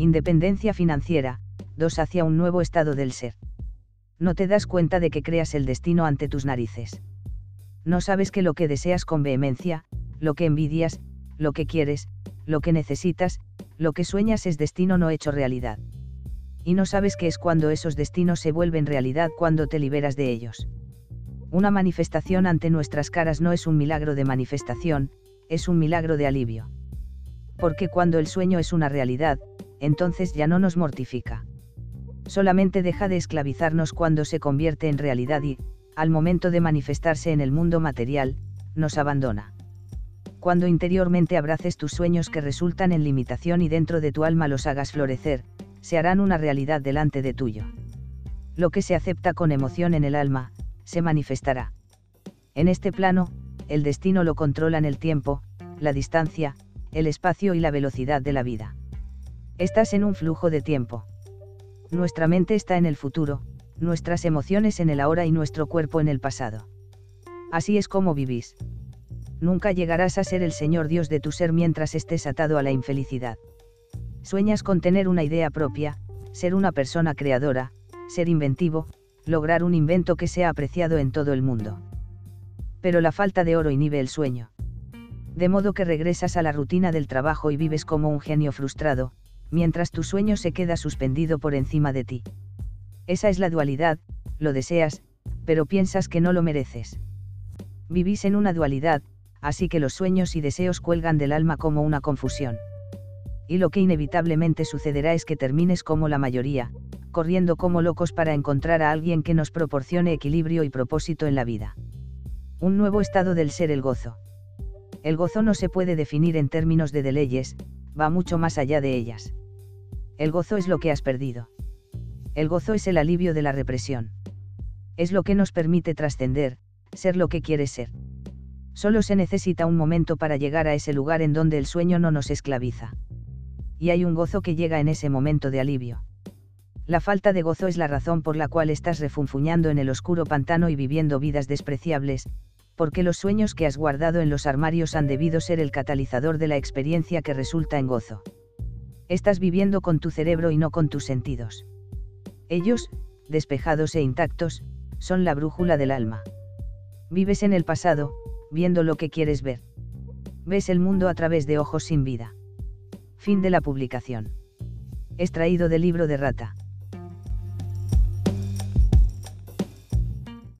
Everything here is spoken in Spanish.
Independencia financiera, 2 hacia un nuevo estado del ser. No te das cuenta de que creas el destino ante tus narices. No sabes que lo que deseas con vehemencia, lo que envidias, lo que quieres, lo que necesitas, lo que sueñas es destino no hecho realidad. Y no sabes que es cuando esos destinos se vuelven realidad cuando te liberas de ellos. Una manifestación ante nuestras caras no es un milagro de manifestación, es un milagro de alivio. Porque cuando el sueño es una realidad, entonces ya no nos mortifica. Solamente deja de esclavizarnos cuando se convierte en realidad y, al momento de manifestarse en el mundo material, nos abandona. Cuando interiormente abraces tus sueños que resultan en limitación y dentro de tu alma los hagas florecer, se harán una realidad delante de tuyo. Lo que se acepta con emoción en el alma, se manifestará. En este plano, el destino lo controlan el tiempo, la distancia, el espacio y la velocidad de la vida. Estás en un flujo de tiempo. Nuestra mente está en el futuro, nuestras emociones en el ahora y nuestro cuerpo en el pasado. Así es como vivís. Nunca llegarás a ser el Señor Dios de tu ser mientras estés atado a la infelicidad. Sueñas con tener una idea propia, ser una persona creadora, ser inventivo, lograr un invento que sea apreciado en todo el mundo. Pero la falta de oro inhibe el sueño. De modo que regresas a la rutina del trabajo y vives como un genio frustrado, mientras tu sueño se queda suspendido por encima de ti. Esa es la dualidad, lo deseas, pero piensas que no lo mereces. Vivís en una dualidad, así que los sueños y deseos cuelgan del alma como una confusión y lo que inevitablemente sucederá es que termines como la mayoría, corriendo como locos para encontrar a alguien que nos proporcione equilibrio y propósito en la vida. Un nuevo estado del ser el gozo. El gozo no se puede definir en términos de leyes, va mucho más allá de ellas. El gozo es lo que has perdido. El gozo es el alivio de la represión. Es lo que nos permite trascender, ser lo que quieres ser. Solo se necesita un momento para llegar a ese lugar en donde el sueño no nos esclaviza y hay un gozo que llega en ese momento de alivio. La falta de gozo es la razón por la cual estás refunfuñando en el oscuro pantano y viviendo vidas despreciables, porque los sueños que has guardado en los armarios han debido ser el catalizador de la experiencia que resulta en gozo. Estás viviendo con tu cerebro y no con tus sentidos. Ellos, despejados e intactos, son la brújula del alma. Vives en el pasado, viendo lo que quieres ver. Ves el mundo a través de ojos sin vida. Fin de la publicación. Extraído del libro de Rata.